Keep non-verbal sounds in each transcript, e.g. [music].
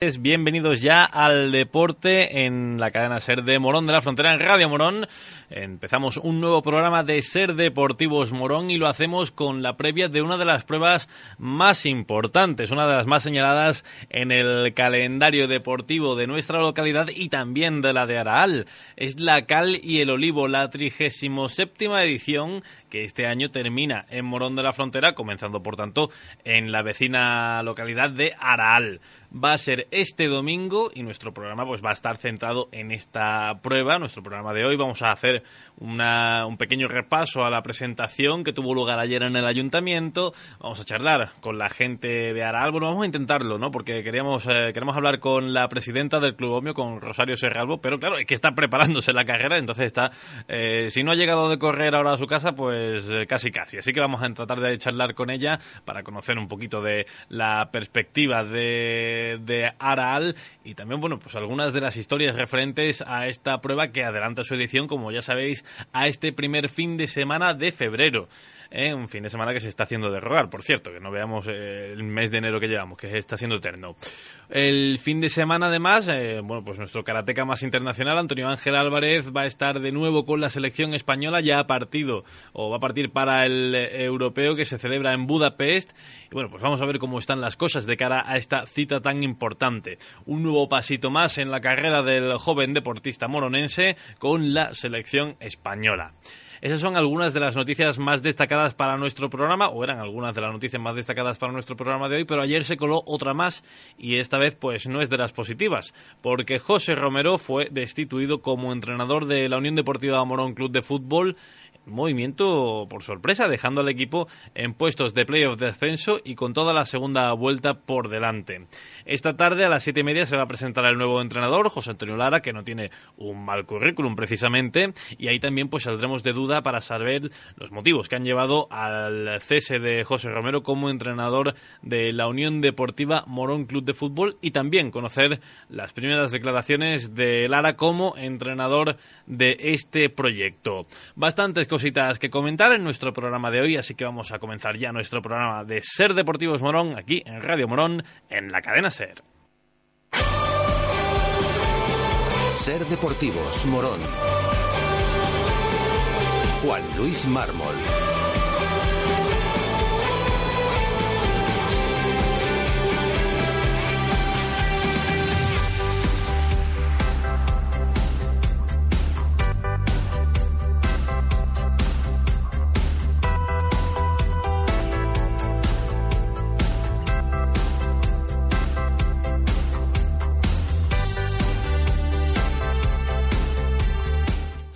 Bienvenidos ya al deporte en la cadena Ser de Morón de la Frontera en Radio Morón. Empezamos un nuevo programa de Ser Deportivos Morón y lo hacemos con la previa de una de las pruebas más importantes, una de las más señaladas en el calendario deportivo de nuestra localidad y también de la de Araal. Es la Cal y el Olivo, la 37 edición que este año termina en Morón de la Frontera, comenzando por tanto en la vecina localidad de Araal. Va a ser este domingo y nuestro programa pues va a estar centrado en esta prueba. Nuestro programa de hoy vamos a hacer un pequeño repaso a la presentación que tuvo lugar ayer en el ayuntamiento. Vamos a charlar con la gente de Araal. Bueno, vamos a intentarlo, ¿no? Porque queríamos, eh, queremos hablar con la presidenta del Club Omio, con Rosario Serralbo, pero claro, es que está preparándose la carrera, entonces está, eh, si no ha llegado de correr ahora a su casa, pues eh, casi casi. Así que vamos a tratar de charlar con ella para conocer un poquito de la perspectiva de, de Araal y también, bueno, pues algunas de las historias referentes a esta prueba que adelanta su edición, como ya sabéis, a este primer fin de semana de febrero. ¿Eh? un fin de semana que se está haciendo de rogar, por cierto, que no veamos eh, el mes de enero que llevamos, que está siendo eterno. El fin de semana, además, eh, bueno, pues nuestro karateca más internacional, Antonio Ángel Álvarez, va a estar de nuevo con la selección española, ya ha partido, o va a partir para el europeo que se celebra en Budapest. Y bueno, pues vamos a ver cómo están las cosas de cara a esta cita tan importante. Un nuevo pasito más en la carrera del joven deportista moronense con la selección española. Esas son algunas de las noticias más destacadas para nuestro programa, o eran algunas de las noticias más destacadas para nuestro programa de hoy, pero ayer se coló otra más y esta vez pues no es de las positivas, porque José Romero fue destituido como entrenador de la Unión Deportiva Morón Club de Fútbol movimiento por sorpresa, dejando al equipo en puestos de playoff de descenso y con toda la segunda vuelta por delante. Esta tarde a las siete y media se va a presentar el nuevo entrenador, José Antonio Lara, que no tiene un mal currículum precisamente, y ahí también pues saldremos de duda para saber los motivos que han llevado al cese de José Romero como entrenador de la Unión Deportiva Morón Club de Fútbol y también conocer las primeras declaraciones de Lara como entrenador de este proyecto. Bastantes cositas que comentar en nuestro programa de hoy, así que vamos a comenzar ya nuestro programa de Ser Deportivos Morón aquí en Radio Morón, en la cadena Ser. Ser Deportivos Morón. Juan Luis Mármol.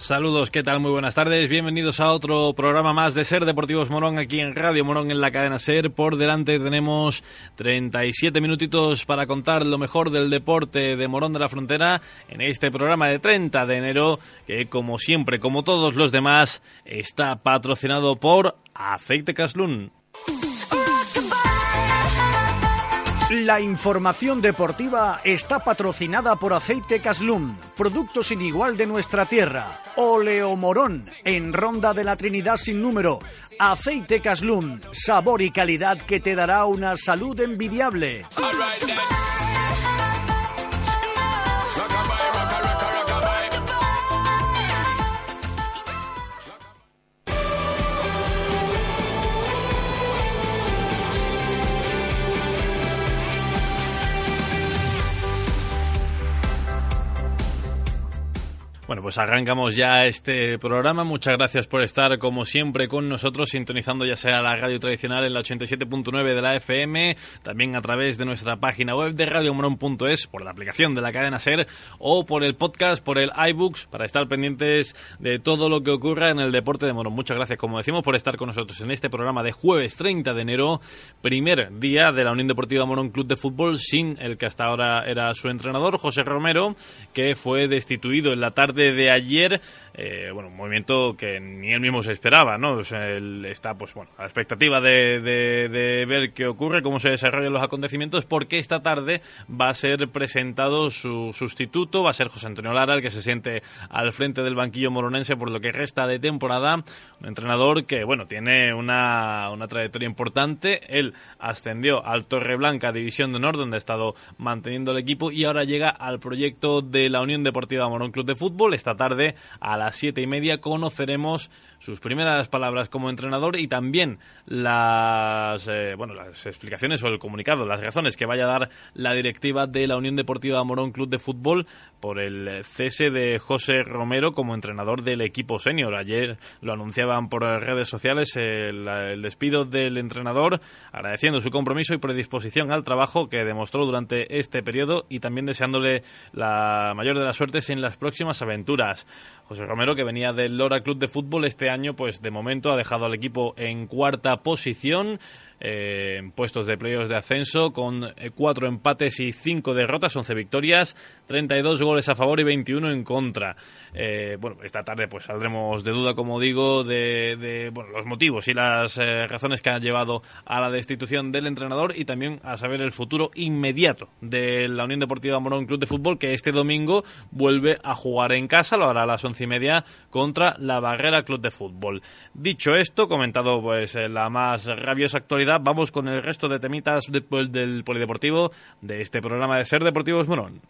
Saludos, ¿qué tal? Muy buenas tardes. Bienvenidos a otro programa más de Ser Deportivos Morón aquí en Radio Morón en la cadena Ser. Por delante tenemos 37 minutitos para contar lo mejor del deporte de Morón de la Frontera en este programa de 30 de enero que como siempre, como todos los demás, está patrocinado por Aceite Caslún. La información deportiva está patrocinada por Aceite Caslum, producto sin igual de nuestra tierra. Oleomorón, en Ronda de la Trinidad sin número. Aceite Caslum, sabor y calidad que te dará una salud envidiable. Bueno, pues arrancamos ya este programa. Muchas gracias por estar, como siempre, con nosotros, sintonizando ya sea la radio tradicional en la 87.9 de la FM, también a través de nuestra página web de radiomoron.es, por la aplicación de la cadena SER o por el podcast, por el iBooks, para estar pendientes de todo lo que ocurra en el deporte de Morón. Muchas gracias, como decimos, por estar con nosotros en este programa de jueves 30 de enero, primer día de la Unión Deportiva Morón Club de Fútbol, sin el que hasta ahora era su entrenador, José Romero, que fue destituido en la tarde de ayer, eh, bueno, un movimiento que ni él mismo se esperaba, ¿no? él está, pues bueno, a la expectativa de, de, ver qué ocurre, cómo se desarrollan los acontecimientos, porque esta tarde va a ser presentado su sustituto, va a ser José Antonio Lara, el que se siente al frente del banquillo moronense por lo que resta de temporada, un entrenador que, bueno, tiene una, una trayectoria importante, él ascendió al Torreblanca, División de Honor, donde ha estado manteniendo el equipo, y ahora llega al proyecto de la Unión Deportiva Morón Club de Fútbol, esta tarde a las siete y media conoceremos sus primeras palabras como entrenador y también las, eh, bueno, las explicaciones o el comunicado, las razones que vaya a dar la directiva de la Unión Deportiva Morón Club de Fútbol por el cese de José Romero como entrenador del equipo senior. Ayer lo anunciaban por redes sociales el, el despido del entrenador, agradeciendo su compromiso y predisposición al trabajo que demostró durante este periodo y también deseándole la mayor de las suertes en las próximas aventuras. José Romero, que venía del Lora Club de Fútbol este año, pues de momento ha dejado al equipo en cuarta posición eh, en puestos de playoffs de ascenso con eh, cuatro empates y cinco derrotas, 11 victorias, 32 goles a favor y 21 en contra. Eh, bueno, esta tarde pues saldremos de duda, como digo, de, los motivos y las razones que han llevado a la destitución del entrenador y también a saber el futuro inmediato de la Unión Deportiva Morón Club de Fútbol que este domingo vuelve a jugar en casa, lo hará a las once y media contra la Barrera Club de Fútbol. Dicho esto, comentado pues la más rabiosa actualidad vamos con el resto de temitas del polideportivo de este programa de Ser Deportivos Morón.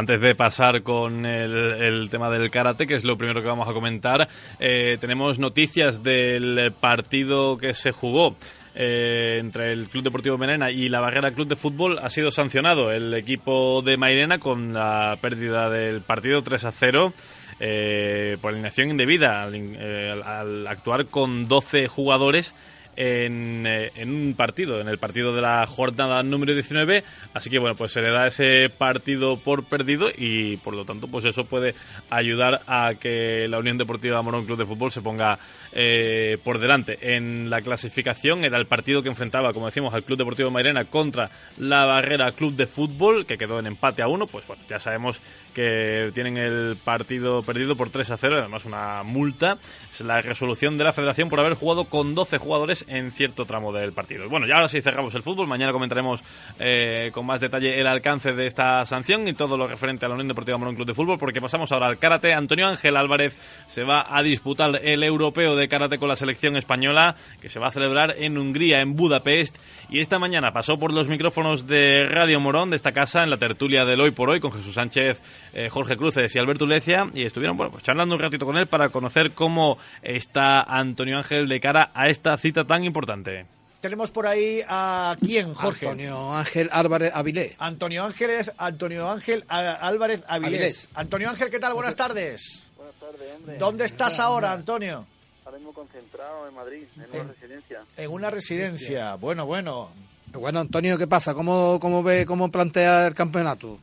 Antes de pasar con el, tema del karate, que es lo primero que vamos a comentar, eh, tenemos noticias del partido que se jugó. Eh, entre el Club Deportivo Mairena y la Barrera Club de Fútbol ha sido sancionado el equipo de Mairena con la pérdida del partido 3 a 0 eh, por alineación indebida al, actuar con 12 jugadores en, en, un partido, en el partido de la jornada número 19 Así que bueno, pues se le da ese partido por perdido y por lo tanto pues eso puede ayudar a que la Unión Deportiva Morón Club de Fútbol se ponga eh, por delante. En la clasificación era el partido que enfrentaba, como decimos, al Club Deportivo Mairena contra la Barrera Club de Fútbol, que quedó en empate a uno. Pues bueno, ya sabemos que tienen el partido perdido por 3 a 0, además una multa. Es la resolución de la federación por haber jugado con 12 jugadores en cierto tramo del partido. Bueno, ya ahora sí cerramos el fútbol. Mañana comentaremos eh, con más detalle el alcance de esta sanción y todo lo referente a la Unión Deportiva Morón Club de Fútbol, porque pasamos ahora al karate. Antonio Ángel Álvarez se va a disputar el europeo de karate con la selección española, que se va a celebrar en Hungría, en Budapest. Y esta mañana pasó por los micrófonos de Radio Morón, de esta casa, en la tertulia del Hoy por Hoy, con Jesús Sánchez, eh, Jorge Cruces y Alberto Ulecia, y estuvieron bueno, pues charlando un ratito con él para conocer cómo está Antonio Ángel de cara a esta cita tan importante. Tenemos por ahí a quién, Jorge. Antonio Ángel Álvarez Avilés. Antonio Ángeles, Antonio Ángel Álvarez Avilés. Antonio Ángel, ¿qué tal? Buenas tardes. Buenas tardes, hombre. ¿Dónde estás ahora, Antonio? Ahora mismo concentrado en Madrid, en una residencia. En una residencia. Bueno, bueno. Bueno, Antonio, ¿qué pasa? ¿Cómo, cómo ve, cómo plantea el campeonato?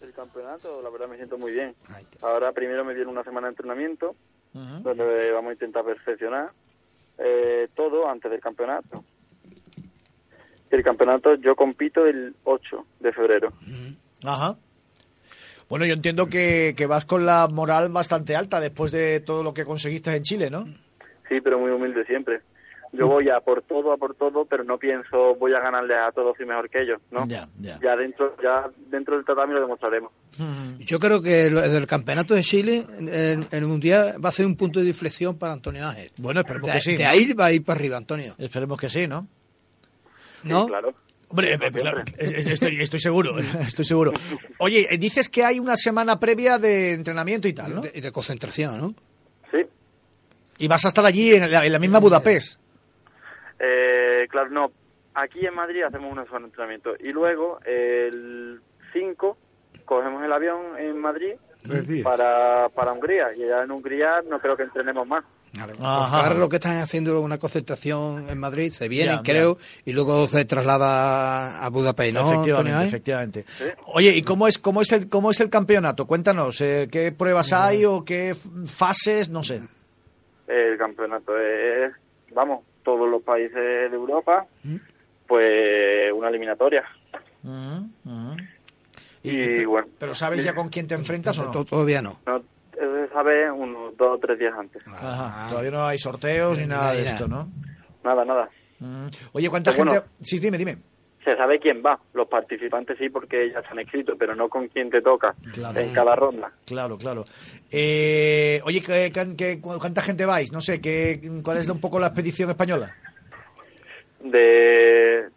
El campeonato, la verdad me siento muy bien. Ahora primero me dieron una semana de entrenamiento, donde vamos a intentar perfeccionar eh, todo antes del campeonato el campeonato yo compito el 8 de febrero. Ajá. Bueno, yo entiendo que, que, vas con la moral bastante alta después de todo lo que conseguiste en Chile, ¿no? Sí, pero muy humilde siempre. yo voy a por todo, a por todo, pero no pienso voy a ganarle a todos y mejor que ellos, ¿no? Ya, ya. Ya dentro, ya dentro del tatami lo demostraremos. Yo creo que lo- el campeonato de Chile en el mundial va a ser un punto de inflexión para Antonio Ángel. Bueno, esperemos De, que sí. de ¿no? ahí va a ir para arriba, Antonio. Esperemos que sí, ¿no? ¿No? Sí, claro. Hombre, claro, es- es- estoy, estoy seguro, [laughs] estoy seguro. Oye, dices que hay una semana previa de entrenamiento y tal, ¿no? De, de concentración, ¿no? Y vas a estar allí en la, en la misma Budapest. Eh, claro, no. Aquí en Madrid hacemos una semana de entrenamiento y luego el 5 cogemos el avión en Madrid para, para Hungría y allá en Hungría no creo que entrenemos más. Claro. Ajá. Porque ahora lo que están haciendo una concentración en Madrid, se vienen, Ya, creo, y luego se traslada a Budapest, ¿no? efectivamente, eh? Oye, ¿y cómo es cómo es el cómo es el campeonato? Cuéntanos, eh, ¿qué pruebas hay o qué fases? No sé. El campeonato es, vamos, todos los países de Europa, pues una eliminatoria. Y, bueno, Pero ¿sabes ya con quién te enfrentas o no? Todavía no. no, eso se sabe unos dos o tres días antes. Ajá, todavía no hay sorteos ni nada de esto, ¿no? Nada, nada. Mm. Oye, ¿cuánta Pero gente? bueno. Sí, dime, dime. Se sabe quién va. Los participantes sí, porque ya se han escrito, pero no con quién te toca Claro. en cada ronda. Claro, claro. Eh, oye, ¿qué, qué- qué- cu- ¿cuánta gente vais? No sé, ¿qué, ¿cuál es un poco la expedición española? De,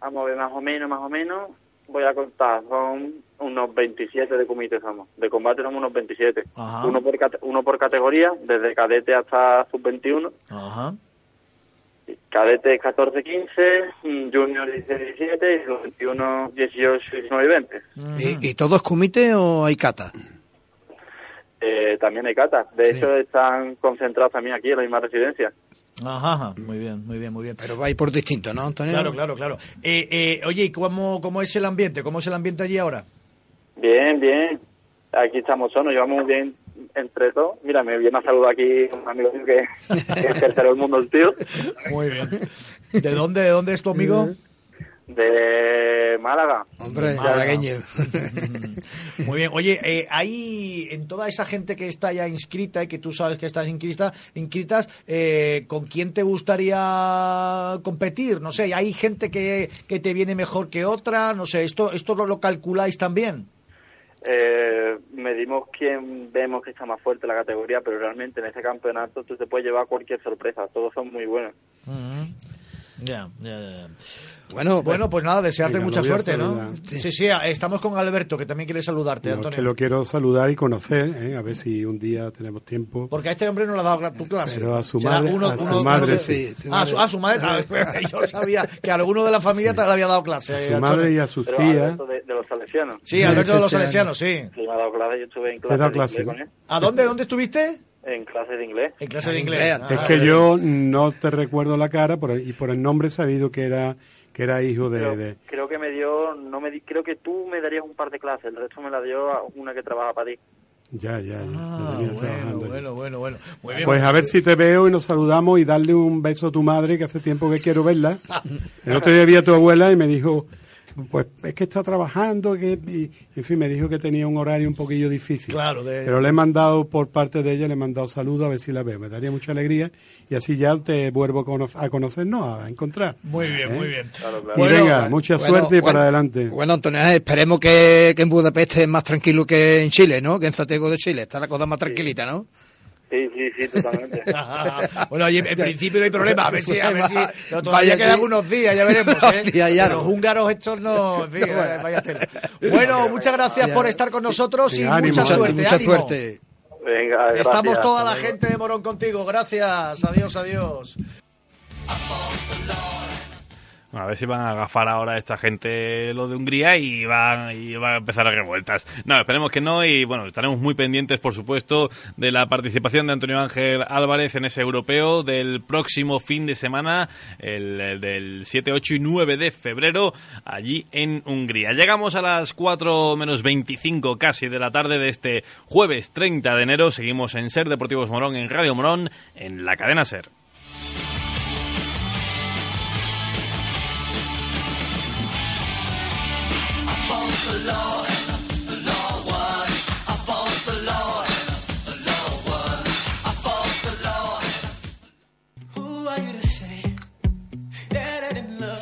vamos a ver, más o menos, más o menos, voy a contar, son unos 27 de comité somos. De combate somos unos 27. Ajá. Uno por, uno por categoría, desde cadete hasta sub-21. Ajá. Cadete 14-15, mm, junior 17 y los 21, 18, 19 y 20. ¿Y, y todo es comité o hay cata? Eh, también hay cata. De Sí. hecho, están concentrados también aquí en la misma residencia. Ajá, ajá. Muy bien, muy bien, muy bien. Pero va a ir por distinto, ¿no, Antonio? Claro, claro, claro. Eh, eh, oye, ¿y cómo, cómo es el ambiente? ¿Cómo es el ambiente allí ahora? Bien, bien. Aquí estamos solos, llevamos bien entre todos. Mira, me viene a saludar aquí un amigo mío que, que es tercero del mundo, el tío, Muy bien. ¿De dónde, de dónde es tu amigo? de Málaga. Hombre, Málaga. malagueño. Muy bien. Oye, eh, hay en toda esa gente que está ya inscrita y que tú sabes que estás inscrita, inscritas, eh, ¿con quién te gustaría competir? No sé, ¿hay gente que, que te viene mejor que otra? No sé, ¿esto, esto lo, lo calculáis también? Eh, medimos quién vemos que está más fuerte la categoría, pero realmente en este campeonato tú te puedes llevar cualquier sorpresa. Todos son muy buenos. Ya, ya, ya. Bueno, Bueno, pues nada, desearte Venga, mucha a suerte, ¿no? saludar. Sí, sí, estamos con Alberto, que también quiere saludarte, No, es Antonio. que lo quiero saludar y conocer, ¿eh? a ver si un día tenemos tiempo. Porque a este hombre no le ha dado tu clase. Pero a su madre- a su madre sí. su Ah, su, su madre. Yo sabía que a alguno de la familia te le había dado clase. A eh, su Antonio. madre y a sus tías. Alberto de, de los salesianos. Sí, Alberto de los Sí, sí, Salesianos, sí. Sí, me ha dado clase, yo estuve en Te ha clase dado clase. ¿A dónde, dónde estuviste? En clase de inglés. En clase de inglés. Es Ah, que yo no te recuerdo la cara por el- y por el nombre he sabido que era que era hijo de, Creo, de- creo que me dio, no me di- creo que tú me darías un par de clases, el resto me la dio a una que trabaja para ti. ya ya, ya, Ah, bueno, bueno, bueno, bueno. Muy bien. Pues a ver si te veo y nos saludamos y darle un beso a tu madre que hace tiempo que quiero verla. [laughs] El otro día vi a tu abuela y me dijo, pues es que está trabajando, que y, en fin, me dijo que tenía un horario un poquillo difícil. Claro, de- Pero le he mandado por parte de ella, le he mandado saludos a ver si la veo. Me daría mucha alegría y así ya te vuelvo a cono- a conocer, no, a encontrar. Muy bien, ¿Eh? muy bien. Claro, claro. Y Bueno, venga, mucha Bueno, suerte y para adelante. Bueno, Antonio, eh, esperemos que, que en Budapest es más tranquilo que en Chile, ¿no? Que en Santiago de Chile. Está la cosa más tranquilita, ¿no? Sí, sí, sí, totalmente. [laughs] bueno, oye, en principio no hay problema. A ver si, a ver si [laughs] pero todavía Vaya quedan que- unos días, ya veremos. [laughs] ¿eh? Ya, Los ¿no? húngaros estos no. En fin, eh, vaya tela. Bueno, muchas gracias por estar con nosotros y Sí, ánimo, mucha suerte. mucha ánimo. suerte. Venga, gracias. Estamos toda la gente de Morón contigo. Gracias. Adiós, adiós. A ver si van a agafar ahora esta gente lo de Hungría y van, y van a empezar a revueltas. No, esperemos que no y bueno, estaremos muy pendientes, por supuesto, de la participación de Antonio Ángel Álvarez en ese europeo del próximo fin de semana, el, el del 7, 8 y 9 de febrero, allí en Hungría. Llegamos a las 4 menos 25 casi de la tarde de este jueves 30 de enero. Seguimos en Ser Deportivos Morón, en Radio Morón, en la cadena Ser.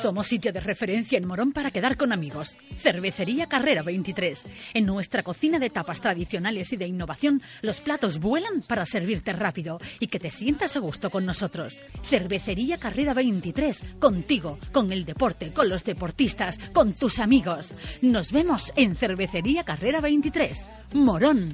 Somos sitio de referencia en Morón para quedar con amigos. Cervecería Carrera 23. En nuestra cocina de tapas tradicionales y de innovación, los platos vuelan para servirte rápido y que te sientas a gusto con nosotros. Cervecería Carrera 23. Contigo, con el deporte, con los deportistas, con tus amigos. Nos vemos en Cervecería Carrera 23. Morón.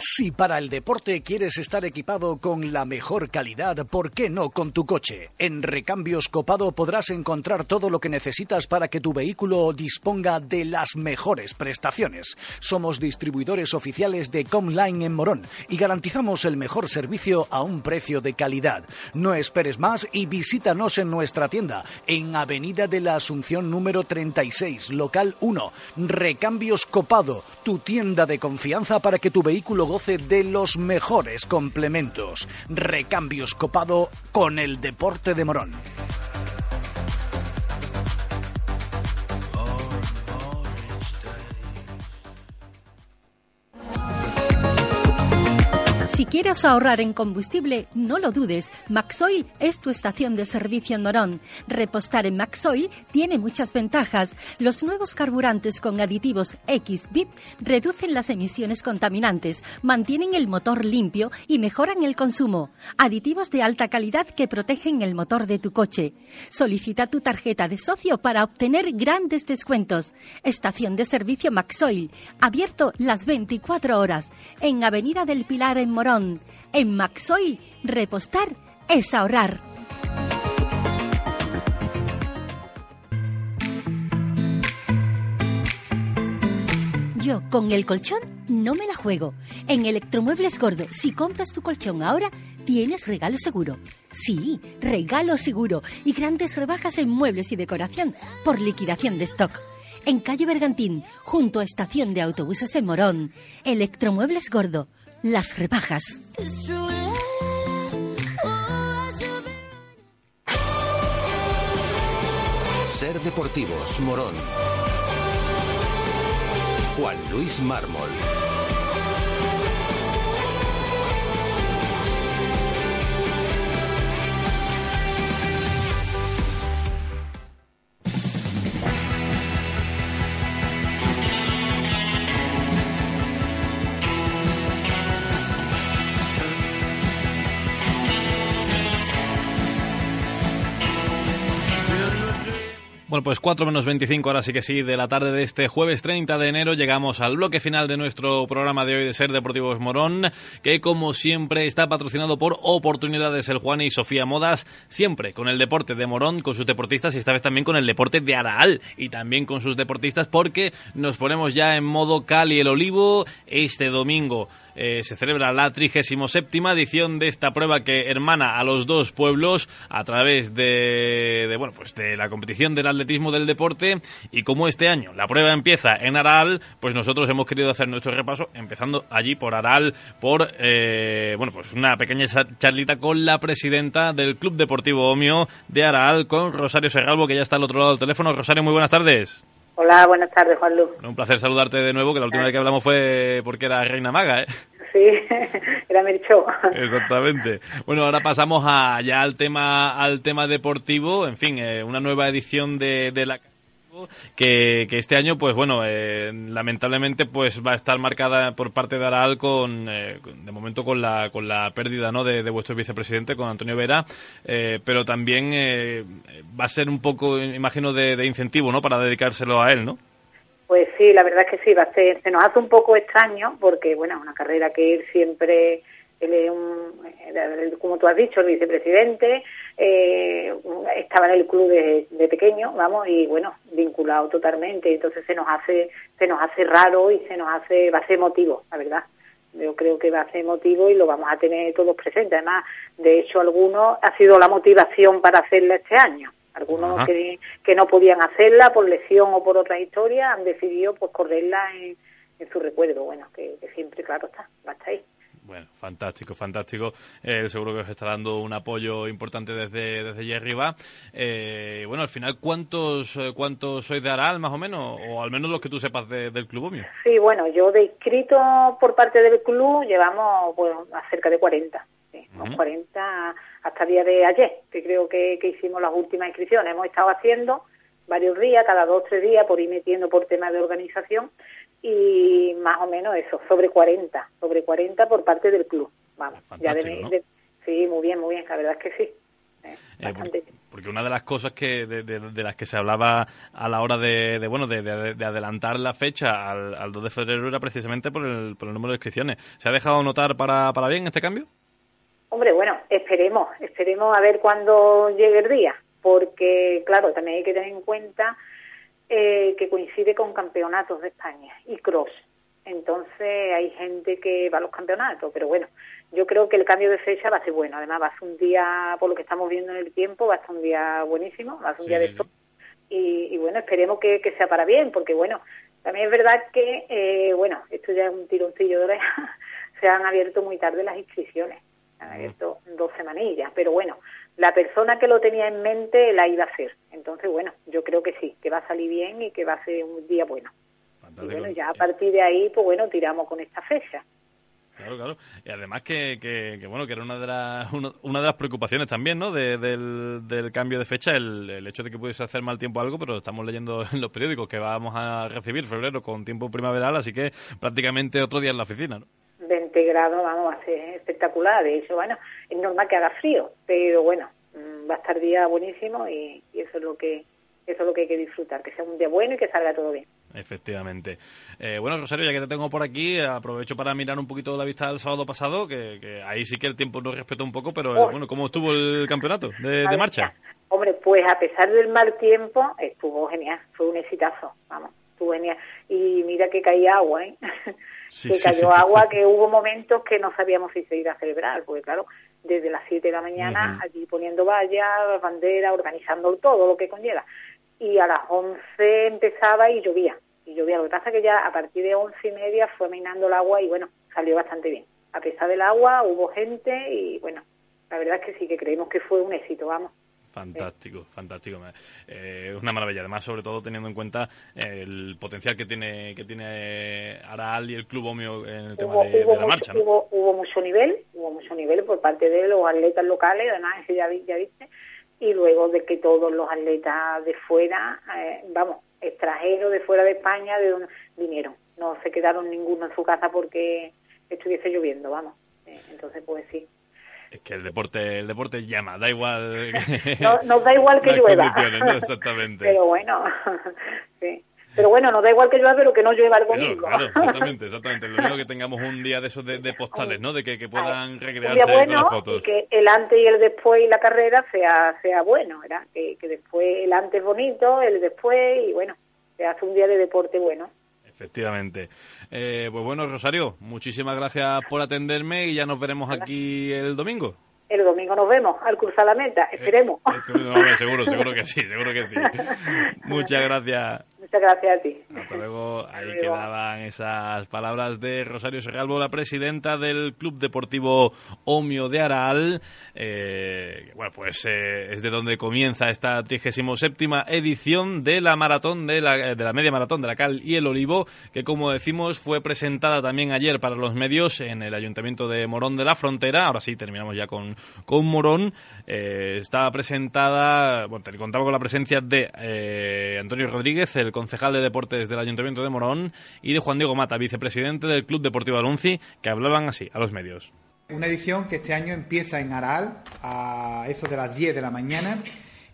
Si para el deporte quieres estar equipado con la mejor calidad, ¿por qué no con tu coche? En Recambios Copado podrás encontrar todo lo que necesitas para que tu vehículo disponga de las mejores prestaciones. Somos distribuidores oficiales de Comline en Morón y garantizamos el mejor servicio a un precio de calidad. No esperes más y visítanos en nuestra tienda en Avenida de la Asunción número 36, local 1. Recambios Copado, tu tienda de confianza para que tu vehículo goce de los mejores complementos. Recambios copado con el deporte de Morón. Si quieres ahorrar en combustible, no lo dudes. Maxoil es tu estación de servicio en Morón. Repostar en Maxoil tiene muchas ventajas. Los nuevos carburantes con aditivos X-Bit reducen las emisiones contaminantes, mantienen el motor limpio y mejoran el consumo. Aditivos de alta calidad que protegen el motor de tu coche. Solicita tu tarjeta de socio para obtener grandes descuentos. Estación de servicio Maxoil, abierto las 24 horas en Avenida del Pilar en Morón. En Maxoil, repostar es ahorrar. Yo con el colchón no me la juego. En Electromuebles Gordo, si compras tu colchón ahora, tienes regalo seguro. Sí, regalo seguro y grandes rebajas en muebles y decoración por liquidación de stock. En calle Bergantín, junto a estación de autobuses en Morón, Electromuebles Gordo, las rebajas. Ser Deportivos, Morón. Juan Luis Mármol. Pues 4 menos 25, ahora sí que sí, de la tarde de este jueves 30 de enero llegamos al bloque final de nuestro programa de hoy de Ser Deportivos Morón, que como siempre está patrocinado por Oportunidades El Juan y Sofía Modas, siempre con el deporte de Morón, con sus deportistas y esta vez también con el deporte de Araal y también con sus deportistas porque nos ponemos ya en modo Cali el Olivo este domingo. Eh, se celebra la 37 edición de esta prueba que hermana a los dos pueblos a través de, de, bueno pues de la competición del atletismo del deporte. Y como este año la prueba empieza en Aral pues nosotros hemos querido hacer nuestro repaso empezando allí por Aral por eh, bueno pues una pequeña charlita con la presidenta del Club Deportivo Omio de Aral con Rosario Serralbo que ya está al otro lado del teléfono. Rosario muy buenas tardes Hola, buenas tardes, Juan Luz. Un placer saludarte de nuevo, que la última vez que hablamos fue porque era Reina Maga, ¿eh? Sí, [laughs] era Mircho. Exactamente. Bueno, ahora pasamos a, ya al tema al tema deportivo. En fin, eh, una nueva edición de, de la que, que, este año, pues bueno, eh, lamentablemente, pues va a estar marcada por parte de Aral con, eh, de momento, con la, con la pérdida, ¿no? De, vuestro vicepresidente, con Antonio Vera, eh, pero también eh, va a ser un poco, imagino, de, incentivo, ¿no? Para dedicárselo a él, ¿no? Pues sí, la verdad es que sí, va a ser, se nos hace un poco extraño porque, bueno, una carrera que él siempre un, como tú has dicho, el vicepresidente, eh, estaba en el club de, de, pequeño, vamos, y bueno, vinculado totalmente, entonces se nos hace, se nos hace raro y se nos hace, va a ser emotivo, la verdad. Yo creo que va a ser emotivo y lo vamos a tener todos presentes. Además, de hecho, algunos ha sido la motivación para hacerla este año. Algunos que, que, no podían hacerla por lesión o por otra historia han decidido pues correrla en, en su recuerdo. Bueno, que, que siempre, claro, está, va a estar ahí. Bueno, fantástico, fantástico. Eh, seguro que os está dando un apoyo importante desde, desde allí arriba. Eh, bueno, al final, ¿cuántos cuántos sois de Aral, más o menos? O al menos los que tú sepas de, del club Omio. Sí, bueno, yo de inscrito por parte del club llevamos bueno, a cerca de 40. Sí, unos 40 hasta el día de ayer, que creo que, que hicimos las últimas inscripciones. Hemos estado haciendo varios días, cada dos tres días, por ir metiendo por temas de organización y más o menos eso, sobre 40, sobre 40 por parte del club. Vamos, ya de, sí, muy bien, muy bien, la verdad es que sí. Eh, eh, porque una de las cosas que de, las que se hablaba a la hora de, bueno de, adelantar la fecha al, al, 2 de febrero era precisamente por el, por el número de inscripciones. ¿Se ha dejado notar para, para bien este cambio? Hombre, bueno, esperemos, esperemos a ver cuándo llegue el día, porque claro, también hay que tener en cuenta eh, que coincide con campeonatos de España y cross. Entonces hay gente que va a los campeonatos, pero bueno, yo creo que el cambio de fecha va a ser bueno. Además, va a ser un día, por lo que estamos viendo en el tiempo, va a ser un día buenísimo, va a ser un día de sol. Y, bueno, esperemos que, sea para bien, porque bueno, también es verdad que, eh, bueno, esto ya es un tironcillo de oreja, [laughs] se han abierto muy tarde las inscripciones, se han abierto dos semanillas, pero bueno, la persona que lo tenía en mente la iba a hacer. Entonces, bueno, yo creo que sí, que va a salir bien y que va a ser un día bueno. Y bueno, ya a partir de ahí, pues bueno, tiramos con esta fecha. Claro, claro. Y además que, que, bueno, que era una de las, una, de las preocupaciones también, ¿no? del, del cambio de fecha, el, el hecho de que pudiese hacer mal tiempo algo, pero estamos leyendo [laughs] en los periódicos que vamos a recibir febrero con tiempo primaveral, así que prácticamente otro día en la oficina, ¿no? 20 grados, vamos, a ser espectacular. De hecho, bueno, es normal que haga frío, pero bueno, mm, va a estar día buenísimo y, eso es lo que eso es lo que hay que disfrutar, que sea un día bueno y que salga todo bien. Efectivamente. Eh, bueno, Rosario, ya que te tengo por aquí, aprovecho para mirar un poquito la vista del sábado pasado, que, ahí sí que el tiempo nos respetó un poco, pero bueno, ¿cómo estuvo el campeonato de, marcha? Hombre, pues a pesar del mal tiempo, estuvo genial, fue un exitazo, vamos, estuvo genial. Y mira que caía agua, ¿eh? [laughs] que cayó agua, que hubo momentos que no sabíamos si se iba a celebrar, porque claro, desde las 7 de la mañana allí poniendo vallas, banderas, organizando todo lo que conlleva. Y a las 11 empezaba y llovía, y llovía. Lo que pasa es que ya a partir de once y media fue minando el agua y bueno, salió bastante bien. A pesar del agua hubo gente y bueno, la verdad es que sí, que creemos que fue un éxito, vamos. Fantástico, fantástico. Eh, una maravilla. Además, sobre todo teniendo en cuenta el potencial que tiene que tiene Aral y el Club Omio en el tema de, la marcha. Hubo, mucho nivel, hubo mucho nivel por parte de los atletas locales, además, ya, ya viste, y luego de que todos los atletas de fuera, eh, vamos, extranjeros de fuera de España, de donde vinieron. No se quedaron ninguno en su casa porque estuviese lloviendo, vamos. Eh, entonces, pues sí. Es que el deporte, el deporte llama, da igual. [laughs] [laughs] no, nos da igual que llueva. Exactamente. Pero bueno, [laughs] sí. Pero bueno, nos da igual que llueva, pero que no llueva el domingo. claro, exactamente, exactamente. Lo único que tengamos un día de esos de, postales, ¿no? De que, que puedan recrearse con las fotos. Y que el antes y el después y la carrera sea, sea bueno, ¿verdad? Que, que después el antes bonito, el después y bueno, se hace un día de deporte bueno. Efectivamente. Eh, pues bueno, Rosario, muchísimas gracias por atenderme y ya nos veremos aquí el domingo. El domingo nos vemos al cruzar la meta, eh, esperemos. seguro, seguro que sí, seguro que sí. [laughs] Muchas gracias. Muchas gracias a ti. Hasta luego. Ahí quedaban esas palabras de Rosario Serralbo, la presidenta del Club Deportivo Omio de Aral. Eh, bueno, pues eh, es de donde comienza esta 37 edición de la maratón, de la, de la media maratón de la Cal y el Olivo, que como decimos fue presentada también ayer para los medios en el Ayuntamiento de Morón de la Frontera. Ahora sí, terminamos ya con, con Morón. Eh, estaba presentada, bueno, te contaba con la presencia de eh, Antonio Rodríguez, el concejal de deportes del Ayuntamiento de Morón, y de Juan Diego Mata, vicepresidente del Club Deportivo Alunci, que hablaban así a los medios. Una edición que este año empieza en Aral a eso de las 10 de la mañana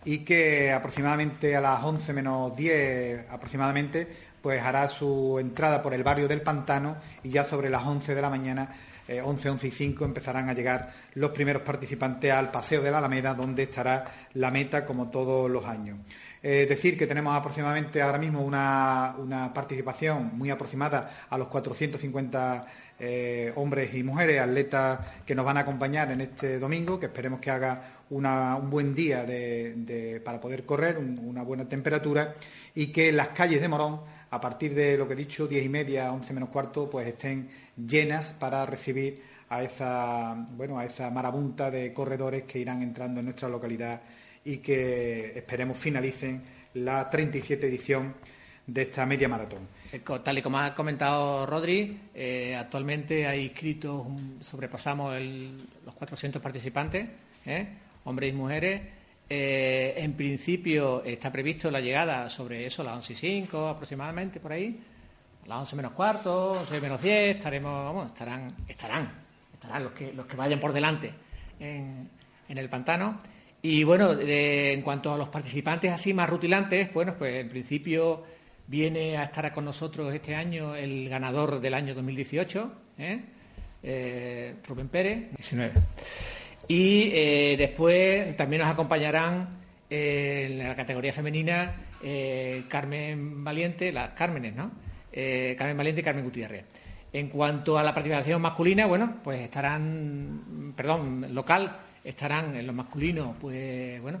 y que aproximadamente a las 11 menos 10 aproximadamente pues hará su entrada por el barrio del Pantano y ya sobre las 11 de la mañana 11, eh, 11 y 5 empezarán a llegar los primeros participantes al Paseo de la Alameda, donde estará la meta como todos los años. Es decir, que tenemos aproximadamente ahora mismo una, participación muy aproximada a los 450 eh, hombres y mujeres, atletas que nos van a acompañar en este domingo, que esperemos que haga un buen día para poder correr, una buena temperatura y que las calles de Morón, a partir de lo que he dicho, 10 y media, 11 menos cuarto, pues estén llenas para recibir a esa, bueno, a esa marabunta de corredores que irán entrando en nuestra localidad y que esperemos finalicen la 37 edición de esta media maratón. Eh, tal y como ha comentado Rodri, eh, actualmente hay inscritos, sobrepasamos los 400 participantes, ¿eh? hombres y mujeres. En principio está previsto la llegada sobre eso, las 11 y 5 aproximadamente, por ahí, las 11 menos cuarto, 11 menos 10, estaremos, estarán, estarán, estarán los que, los que vayan por delante en, en el pantano. Y bueno, en cuanto a los participantes así más rutilantes, bueno, pues en principio viene a estar con nosotros este año el ganador del año 2018, ¿eh? Eh, Rubén Pérez, 19. Y eh, después también nos acompañarán en la categoría femenina Carmen Valiente, las Cármenes, ¿no? Carmen Valiente y Carmen Gutiérrez. En cuanto a la participación masculina, bueno, pues estarán, perdón, local, estarán en los masculinos, pues bueno,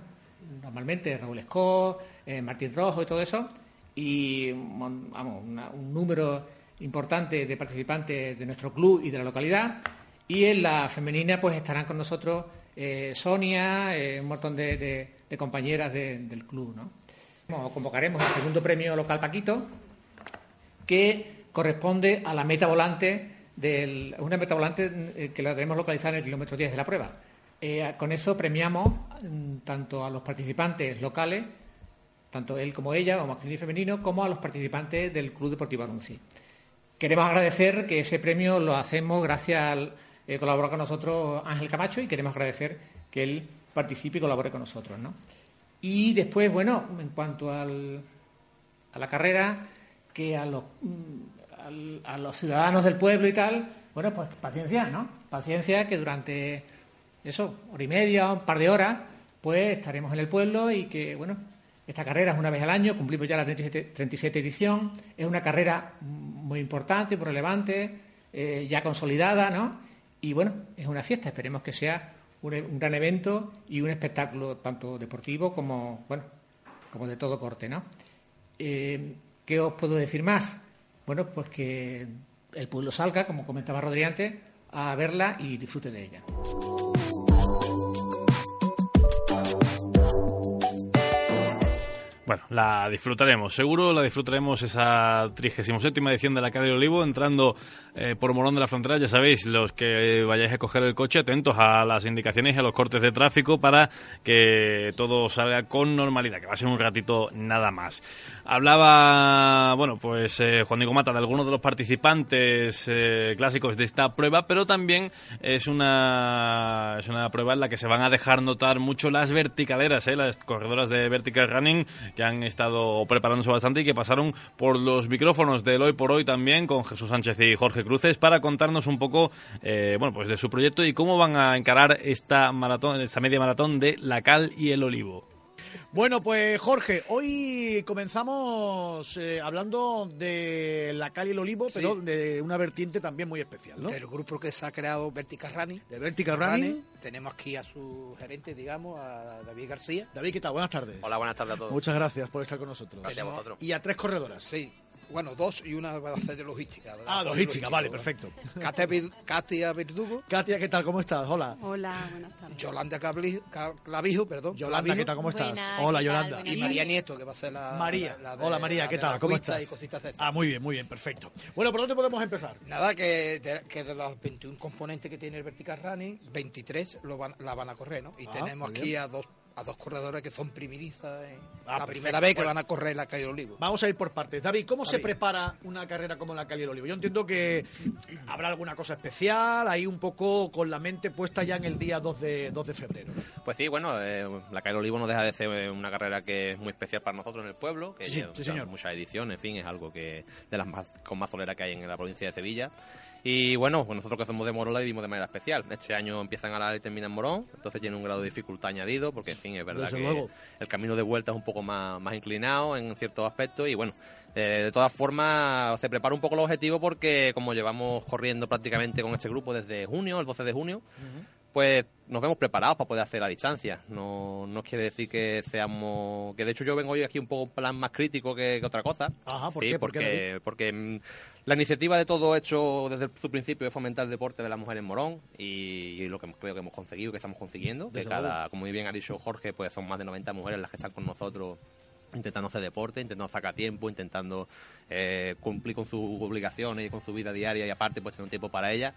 normalmente Raúl Escó, eh, Martín Rojo y todo eso, y vamos, un número importante de participantes de nuestro club y de la localidad. Y en la femenina, pues estarán con nosotros eh, Sonia, eh, un montón de, compañeras del club. ¿no? Convocaremos el segundo premio local Paquito, que corresponde a la meta volante del, una meta volante que la tenemos localizada en el kilómetro 10 de la prueba. Eh, con eso premiamos mm, tanto a los participantes locales, tanto él como ella, o masculino y femenino, como a los participantes del Club Deportivo Anunci. Queremos agradecer que ese premio lo hacemos gracias al eh, colaborar con nosotros Ángel Camacho y queremos agradecer que él participe y colabore con nosotros. Y después, bueno, en cuanto a la carrera, que a los, mm, a los ciudadanos del pueblo y tal, bueno, pues paciencia, ¿no? Paciencia que durante eso, hora y media, un par de horas, pues estaremos en el pueblo y que, bueno, esta carrera es una vez al año, cumplimos ya la 37, edición, es una carrera muy importante, muy relevante, eh, ya consolidada, ¿no? Y bueno, es una fiesta, esperemos que sea un, gran evento y un espectáculo tanto deportivo como, bueno, como de todo corte, ¿no? Eh, ¿Qué os puedo decir más? Bueno, pues que el pueblo salga, como comentaba Rodri antes, a verla y disfrute de ella. Bueno, la disfrutaremos, seguro la disfrutaremos esa 37 edición de la Calle del Olivo, entrando eh, por Morón de la Frontera. Ya sabéis, los que vayáis a coger el coche, atentos a las indicaciones y a los cortes de tráfico para que todo salga con normalidad, que va a ser un ratito nada más. Hablaba, bueno, pues eh, Juan Diego Mata de algunos de los participantes eh, clásicos de esta prueba, pero también es una, es una prueba en la que se van a dejar notar mucho las verticaleras, las corredoras de vertical running que han estado preparándose bastante y que pasaron por los micrófonos del Hoy por Hoy también con Jesús Sánchez y Jorge Cruces para contarnos un poco eh, bueno, pues de su proyecto y cómo van a encarar esta maratón, esta media maratón de La Cal y el Olivo. Bueno, pues Jorge, hoy comenzamos eh, hablando de la Cal y el Olivo, pero de una vertiente también muy especial, ¿no? Del grupo que se ha creado Vertical Running. De Vertical Running. Tenemos aquí a su gerente, digamos, a David García. David, ¿qué tal? Buenas tardes. Hola, buenas tardes a todos. Muchas gracias por estar con nosotros. Gracias a vosotros. Y a tres corredoras. Sí, bueno, dos y una va a hacer de logística. ah, logística, vale, perfecto. Katia Verdugo. Katia, ¿qué tal? ¿Cómo estás? Hola. Hola, buenas tardes. Yolanda Clavijo, perdón. Yolanda, ¿qué tal? ¿Cómo estás? Hola, Yolanda. Y María Nieto, que va a ser la... María. Hola, María, ¿qué tal? ¿Cómo estás? ah, muy bien, muy bien, perfecto. Bueno, ¿por dónde podemos empezar? Nada, que de, que de los 21 componentes que tiene el Vertical Running, 23 lo van, la van a correr, ¿no? Y ah, tenemos aquí a dos a dos corredores que son primirizas. Ah, la primera vez que van a correr la calle del Olivo. Vamos a ir por partes. David, ¿cómo se prepara una carrera como la calle del Olivo? Yo entiendo que habrá alguna cosa especial, ahí un poco con la mente puesta ya en el día 2 de, 2 de febrero. Pues sí, bueno, eh, la calle del Olivo no deja de ser una carrera que es muy especial para nosotros en el pueblo, que sí, sí, señor. muchas ediciones, en fin, es algo que de las más con más solera que hay en la provincia de Sevilla. Y bueno, pues nosotros que somos de Morón la vivimos de manera especial. Este año empiezan a la y terminan en Morón, entonces tiene un grado de dificultad añadido, porque en fin, es verdad que el camino de vuelta es un poco más, más inclinado en ciertos aspectos y bueno, eh, de todas formas se prepara un poco el objetivo porque como llevamos corriendo prácticamente con este grupo desde junio, el 12 de junio, pues nos vemos preparados para poder hacer la distancia. No, no quiere decir que seamos... Que de hecho yo vengo hoy aquí un poco en plan más crítico que, otra cosa. Ajá, ¿por qué? Porque, porque mm, la iniciativa de todo hecho desde su principio es fomentar el deporte de la mujer en Morón y, lo que creo que hemos conseguido, que estamos consiguiendo. De cada, como muy bien ha dicho Jorge, pues son más de 90 mujeres las que están con nosotros intentando hacer deporte, intentando sacar tiempo, intentando eh, cumplir con sus obligaciones y con su vida diaria y aparte pues tener un tiempo para ella.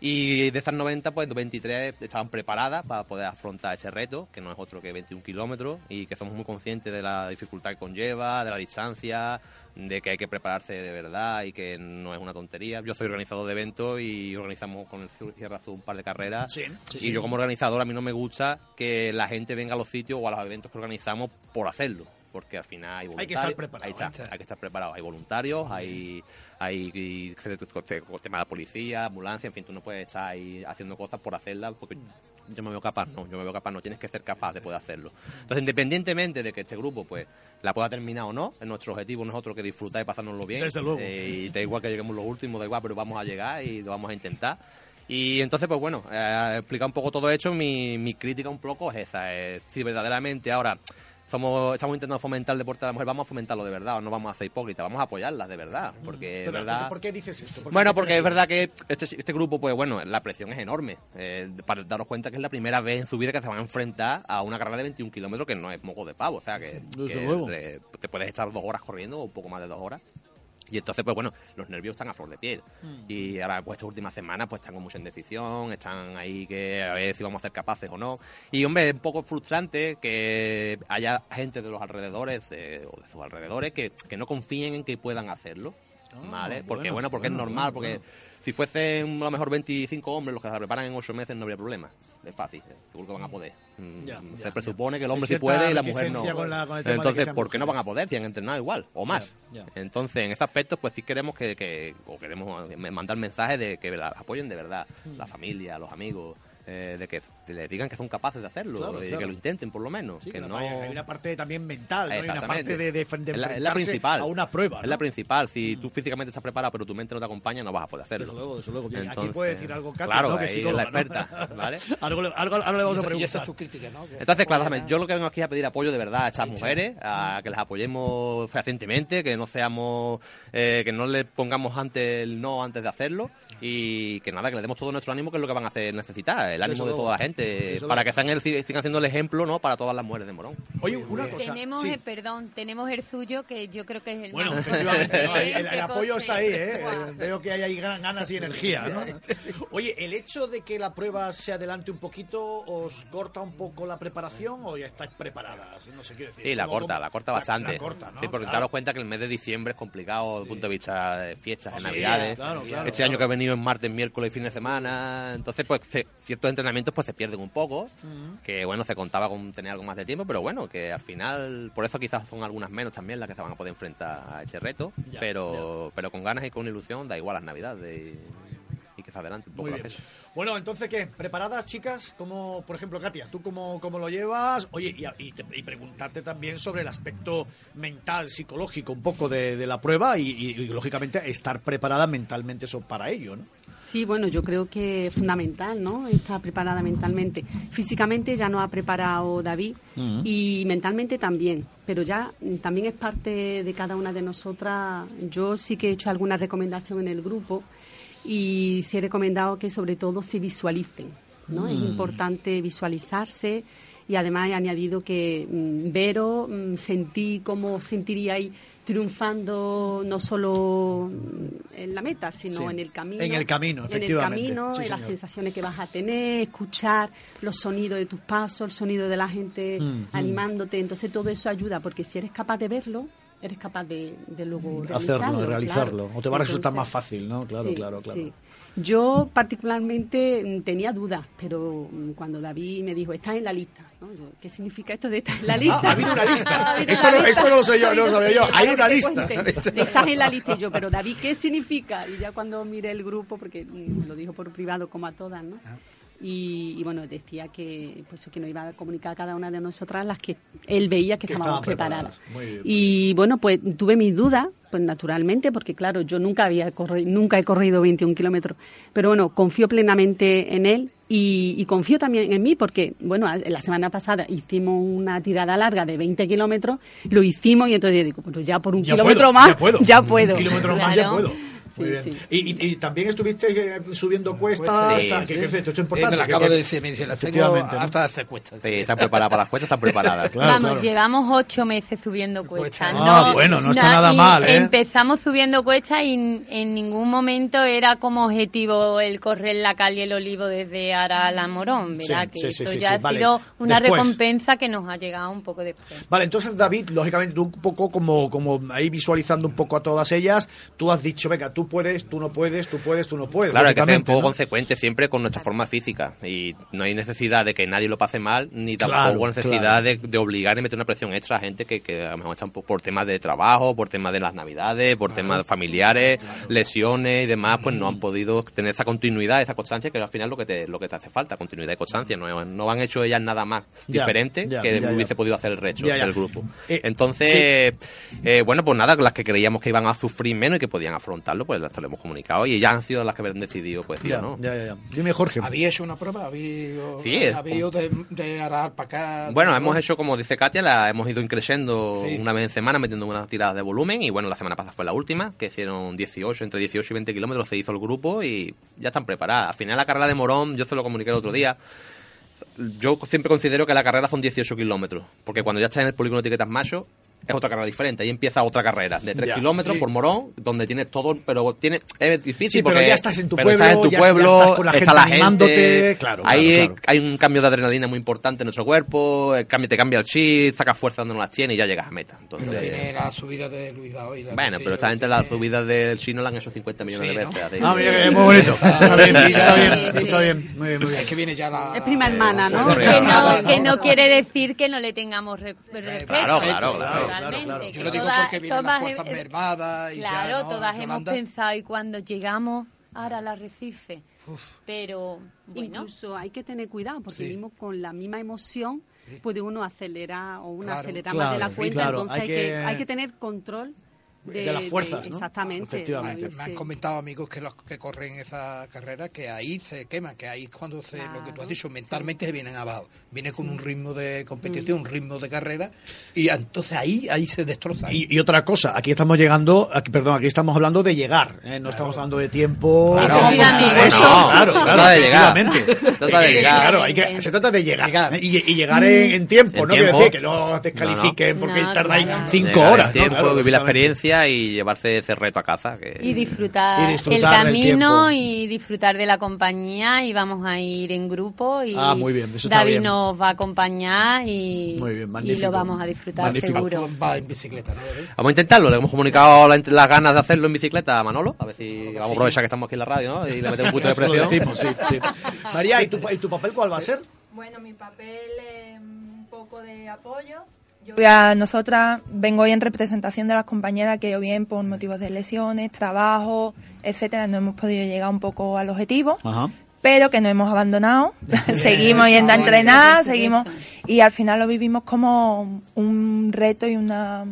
Y de esas 90, pues 23 estaban preparadas para poder afrontar ese reto, que no es otro que 21 kilómetros, y que somos muy conscientes de la dificultad que conlleva, de la distancia, de que hay que prepararse de verdad y que no es una tontería. Yo soy organizador de eventos y organizamos con el Cierra Azul un par de carreras. Sí, sí, y sí. yo como organizador a mí no me gusta que la gente venga a los sitios o a los eventos que organizamos por hacerlo. Porque al final hay Hay que voluntarios. estar preparado, ¿eh? hay que estar preparado. Hay voluntarios, hay, hay tema de policía, ambulancia, en fin, tú no puedes estar ahí haciendo cosas por hacerlas porque yo me veo capaz, no, yo me veo capaz, no tienes que ser capaz de poder hacerlo. Entonces, independientemente de que este grupo pues la pueda terminar o no, nuestro objetivo no es otro que disfrutar y pasárnoslo bien. Desde luego. Eh, y da igual que lleguemos los últimos, da igual, pero vamos a llegar y lo vamos a intentar. Y entonces, pues bueno, eh, explicar un poco todo esto, mi, mi crítica un poco es esa, es si verdaderamente ahora somos, estamos intentando fomentar el deporte de la mujer, vamos a fomentarlo de verdad, o no vamos a ser hipócritas, vamos a apoyarlas de verdad, porque es Pero, verdad... ¿Por qué dices esto? ¿Por qué Bueno, porque es verdad que este, este grupo, pues bueno, la presión es enorme. Eh, para daros cuenta que es la primera vez en su vida que se van a enfrentar a una carrera de 21 kilómetros que no es moco de pavo. O sea, que, te puedes echar dos horas corriendo o un poco más de dos horas. Y entonces, pues bueno, los nervios están a flor de piel. Mm. Y ahora, pues estas últimas semanas, pues están con mucha indecisión, están ahí que a ver si vamos a ser capaces o no. Y hombre, es un poco frustrante que haya gente de los alrededores, eh, o de sus alrededores, que, que no confíen en que puedan hacerlo. ¿Vale? Porque, Ah, bueno, bueno, porque bueno, es normal, bueno, porque si fuesen a lo mejor 25 hombres los que se preparan en 8 meses no habría problema. Es fácil, eh, seguro que van a poder. Mm, Ya, se ya, presupone que el hombre sí puede y la mujer no. con la- Entonces, ¿por qué no van a poder si han entrenado igual o más? Entonces, en ese aspecto, pues sí queremos que, que- o queremos mandar mensajes de que apoyen de verdad, Mm. la familia, los amigos, eh, de que les digan que son capaces de hacerlo Claro, y claro. que lo intenten por lo menos. Sí, que no... hay, una parte también mental, ¿no? Hay una parte de, de, la, principal. a una prueba. Es ¿no? Mm. la principal. Si tú físicamente estás preparado, pero tu mente no te acompaña, no vas a poder hacerlo. Desde luego, desde luego. Bien, aquí Entonces, puede decir algo Katia, Claro, ¿no? Que ahí es es la experta, [laughs] ¿vale? algo, le- algo, algo le vamos a Y esa preguntar. es tu crítica, ¿no? Que Entonces, claro, yo lo que vengo aquí es a pedir apoyo de verdad a estas mujeres, Mm. a que las apoyemos fehacientemente, que no seamos, eh, que no le pongamos antes el no antes de hacerlo y que nada, que le demos todo nuestro ánimo, que es lo que van a hacer necesitar, el ánimo de toda la gente, para que sean el, sigan siendo el ejemplo, ¿no? Para todas las mujeres de Morón. Oye, una cosa. Tenemos, sí. eh, perdón, tenemos el suyo que yo creo que es el Bueno, más efectivamente, ¿no? el, el- [laughs] el potente, apoyo está ahí, ¿eh? Veo que hay ahí gran ganas y energía, ¿no? [laughs] Oye, ¿el hecho de que la prueba se adelante un poquito os corta un poco la preparación o ya estáis preparadas? No sé qué decir. Sí, la ¿Cómo- corta, cómo- la corta bastante. La, corta, ¿no? Sí, porque Claro. daros cuenta que el mes de diciembre es complicado desde el punto de vista de fiestas, de Sí, navidades. claro, claro, este claro. año que ha venido en martes, miércoles y fin de semana, entonces pues ce- ciertos entrenamientos pues se pierden un poco, que bueno, se contaba con tener algo más de tiempo, pero bueno, que al final, por eso quizás son algunas menos también las que se van a poder enfrentar a ese reto, Ya, pero pero con ganas y con ilusión, da igual las navidades y, y que se adelante un poco la. Bueno, entonces, ¿qué? ¿Preparadas, chicas? Como, por ejemplo, Katia, ¿tú cómo, cómo lo llevas? Oye, y, y te- y preguntarte también sobre el aspecto mental, psicológico, un poco de, de la prueba y, y- y, lógicamente, estar preparada mentalmente eso para ello, ¿no? Sí, bueno, yo creo que es fundamental, ¿no? Estar preparada mentalmente. Físicamente ya nos ha preparado David y mentalmente también, pero ya también es parte de cada una de nosotras. Yo sí que he hecho alguna recomendación en el grupo y sí he recomendado que sobre todo se visualicen, ¿no? Es Mm. importante visualizarse y además he añadido que mm, Vero, mm, sentí cómo sentiríais triunfando no solo en la meta, sino Sí. en el camino. En el camino, En el efectivamente. camino, Sí, en las sensaciones que vas a tener, escuchar los sonidos de tus pasos, el sonido de la gente Mm, mm. animándote. Entonces todo eso ayuda, porque si eres capaz de verlo, eres capaz de, de luego Hacerlo, realizarlo. de realizarlo. claro. O te va a resultar Entonces, más fácil, ¿no? Claro, sí, claro, claro. Yo particularmente mm, tenía dudas, pero mm, cuando David me dijo, estás en la lista, ¿no? Yo, ¿qué significa esto de estar en la lista? ha habido una lista. [laughs] Ha Esto una no- lista. esto no lo sé yo, no lo sabía yo. Hay una lista. [laughs] Estás en la lista y yo, pero David, ¿qué significa? Y ya cuando miré el grupo, porque mm, lo dijo por privado como a todas, ¿no? Y, y bueno, decía que pues que nos iba a comunicar a cada una de nosotras las que él veía que, Que estábamos estaban preparadas. preparadas. Muy bien, y bueno, pues tuve mis dudas, pues naturalmente, porque claro, yo nunca había corrido, nunca he corrido 21 kilómetros, pero bueno, confío plenamente en él y, y confío también en mí, porque bueno, a- la semana pasada hicimos una tirada larga de 20 kilómetros, lo hicimos y entonces digo, pues ya por un Ya kilómetro puedo, más, ya puedo. [laughs] ya Un puedo. kilómetro más ya puedo. Muy Sí, bien. sí. Y, y- y también estuviste eh, subiendo cuestas. Sí, hasta- que, esto es Eh, me importante. lo que- acabo que- de decir, me dice, la tengo efectivamente, ¿no? hasta hacer cuestas. Sí, están preparadas para las cuestas, están preparadas. [laughs] Vamos, llevamos ocho meses subiendo cuestas. Ah, No, bueno, no está na- nada mal, ¿eh? Empezamos subiendo cuestas y en, ningún momento era como objetivo el correr la calle El Olivo desde Aral a Morón, ¿verdad? Sí, que sí, ya sí, ha vale. sido una Después. recompensa que nos ha llegado un poco después. Vale, entonces David, lógicamente tú un poco como, como ahí visualizando un poco a todas ellas, tú has dicho, venga, tú puedes, tú no puedes, tú puedes, tú no puedes. Claro, hay que ser un poco ¿no? consecuente siempre con nuestra forma física y no hay necesidad de que nadie lo pase mal ni Claro, tampoco necesidad claro. de, de obligar y meter una presión extra a gente que, que a lo mejor están por, por temas de trabajo, por temas de las navidades, por temas familiares, lesiones y demás, pues no han podido tener esa continuidad, esa constancia que al final lo que te, lo que te hace falta, continuidad y constancia. No, no han hecho ellas nada más Ya, diferente ya, que ya, hubiese podido hacer el resto del grupo. Eh, Entonces, eh, bueno, pues nada, las que creíamos que iban a sufrir menos y que podían afrontarlo, pues las lo hemos comunicado y ellas han sido las que han decidido, pues, ir Ya, o no. ya, ya, ya. Dime, Jorge. ¿Había hecho una prueba? ¿Había, Sí, había ido de, de para acá? Bueno, hemos hecho, como dice Katia, la hemos ido increciendo Sí. una vez en semana, metiendo unas tiradas de volumen. Y bueno, la semana pasada fue la última, que hicieron 18, entre 18 y 20 kilómetros se hizo el grupo y ya están preparadas. Al final, la carrera de Morón, yo se lo comuniqué el otro día. Yo siempre considero que la carrera son 18 kilómetros, porque cuando ya estás en el polígono de etiquetas macho, es otra carrera diferente. Ahí empieza otra carrera de 3 Ya, kilómetros sí. por Morón, donde tienes todo, pero tiene, es difícil Sí, pero porque ya estás en tu pueblo, estás en tu ya- ya pueblo, estás con la está gente la animándote, claro, Ahí claro, claro. hay un cambio de adrenalina muy importante en nuestro cuerpo, el cambio, te cambia el chip, sacas fuerza donde no las tienes y ya llegas a meta. Entonces, Tiene la subida de Luis Daoy. la bueno, pero esta gente las subidas del chino la han hecho 50 millones Sí, de ¿no? veces. así. Ah, mira que muy bonito. Está bien, está bien, está bien. Muy bien, muy bien. Es que viene ya la... Es prima hermana, ¿no? Que no, que no quiere decir que no le tengamos re- respeto. Claro, claro, claro. Claro, que Yo lo digo todas- porque vienen las todas fuerzas he- mermadas y Claro, ya, ¿no? todas hemos pensado y cuando llegamos ahora al arrecife. Pero bueno, Incluso hay que tener cuidado porque Sí. mismo con la misma emoción puede uno acelerar o una Claro. acelerar Claro, más de la sí, cuenta, claro, entonces hay que- hay que tener control de, De las fuerzas, ¿no? Exactamente. Efectivamente. Me han comentado amigos que los que corren esa carrera que ahí se queman, que ahí es cuando se, lo que tú has dicho, mentalmente se vienen abajo. Viene con un ritmo de competición, un ritmo de carrera, y entonces ahí ahí se destroza. Y, y otra cosa, aquí estamos llegando, aquí, perdón, aquí estamos hablando de llegar, ¿eh? no estamos hablando de tiempo. Claro, No, claro, se claro, trata de llegar. efectivamente. Se trata de llegar. Claro, hay que, se trata de llegar, ¿eh? y, y llegar en, en tiempo, En no quiere tiempo. decir que no descalifiquen porque No, tardáis claro. cinco Llegar horas. ¿no? tiempo, Claro, vivir la efectivamente. Experiencia y llevarse ese reto a casa. Que... y disfrutar, Y disfrutar el camino y disfrutar de la compañía y vamos a ir en grupo y Ah, muy bien, eso está David bien. nos va a acompañar y, Muy bien, y magnífico. lo vamos a disfrutar Magnífico. seguro. Va en bicicleta. Vamos a intentarlo, le hemos comunicado la- las ganas de hacerlo en bicicleta a Manolo, a ver si vamos a aprovechar que estamos aquí en la radio ¿no? y le metemos un poquito de [laughs] presión. decimos, sí, sí. María, ¿y tu, ¿y tu papel cuál va a ser? Bueno, mi papel es un poco de apoyo. Yo voy a nosotras, vengo hoy en representación de las compañeras que o bien por motivos de lesiones, trabajo, etcétera, no hemos podido llegar un poco al objetivo, Ajá. pero que no hemos abandonado. [laughs] [laughs] seguimos yendo a entrenar, seguimos y al final lo vivimos como un reto y una,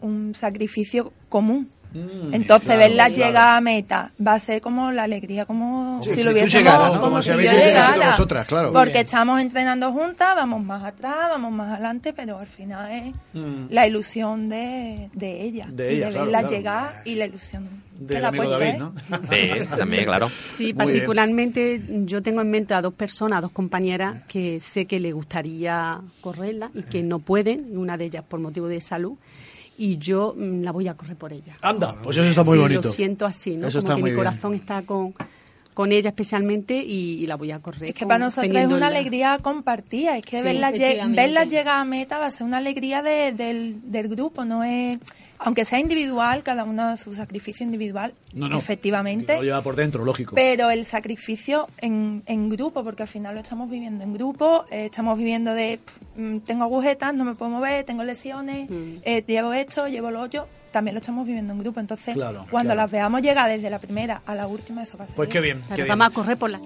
un sacrificio común. Entonces, claro, verla claro. llegar a meta va a ser como la alegría, como, si lo hubiésemos, llegaras, ¿no? como, Como si llegara. vosotras, claro. Muy Porque bien. estamos entrenando juntas, vamos más atrás, vamos más adelante, pero al final es Mm. la ilusión de, de ella. De y de claro, verla claro. llegar y la ilusión que la amigo puede David. ¿no? [laughs] Sí, también, claro. Sí, particularmente yo tengo en mente a dos personas, a dos compañeras que sé que le gustaría correrla y que no pueden, una de ellas por motivo de salud, y yo mm, la voy a correr por ella. Anda, pues eso está muy Sí, bonito. Lo siento así, ¿no? Eso Como está que muy mi bien. corazón está con, con ella especialmente y, y la voy a correr. Es que con- para nosotros es una alegría compartida, es que Sí, verla, verla llegar a meta va a ser una alegría de- del, del grupo, no es, aunque sea individual, cada uno su sacrificio individual, No, no. efectivamente, Lo lleva por dentro, lógico. pero el sacrificio en, en grupo, porque al final lo estamos viviendo en grupo, eh, estamos viviendo de, mm, tengo agujetas, no me puedo mover, tengo lesiones, Mm. eh, llevo esto, llevo lo otro, también lo estamos viviendo en grupo, entonces Claro, cuando claro. las veamos llegar desde la primera a la última, eso va a ser... Pues qué bien, qué bien. vamos a correr por la...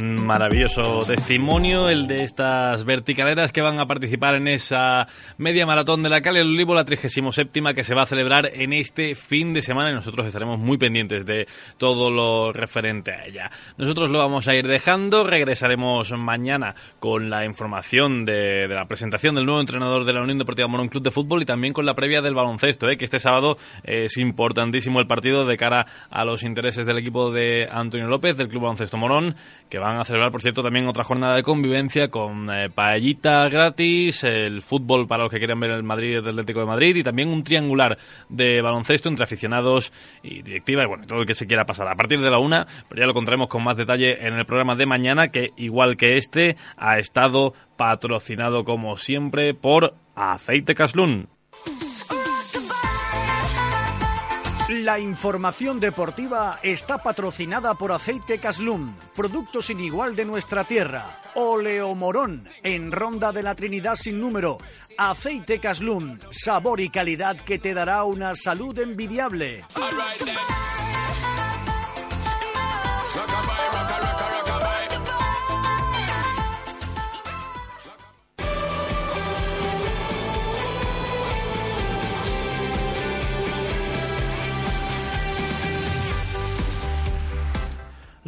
Maravilloso testimonio, el de estas verticaleras que van a participar en esa media maratón de la Calle del Olivo, la 37 que se va a celebrar en este fin de semana y nosotros estaremos muy pendientes de todo lo referente a ella. Nosotros lo vamos a ir dejando, regresaremos mañana con la información de, la presentación del nuevo entrenador de la Unión Deportiva Morón Club de Fútbol y también con la previa del baloncesto, ¿eh? que este sábado es importantísimo el partido de cara a los intereses del equipo de Antonio López, del Club Baloncesto Morón, que van a celebrar, por cierto, también otra jornada de convivencia con eh, gratis, el fútbol para los que quieran ver el Madrid del Atlético de Madrid y también un triangular de baloncesto entre aficionados y directiva y bueno, todo el que se quiera pasar. A partir de la una, pero ya lo contaremos con más detalle en el programa de mañana, que igual que este, ha estado patrocinado como siempre por Aceite Caslún. La información deportiva está patrocinada por Aceite Caslum, producto sin igual de nuestra tierra. Oleo Morón, en Ronda de la Trinidad sin número. Aceite Caslum, sabor y calidad que te dará una salud envidiable.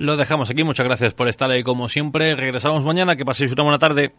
Lo dejamos aquí. Muchas gracias por estar ahí como siempre. Regresamos mañana. Que paséis una buena tarde.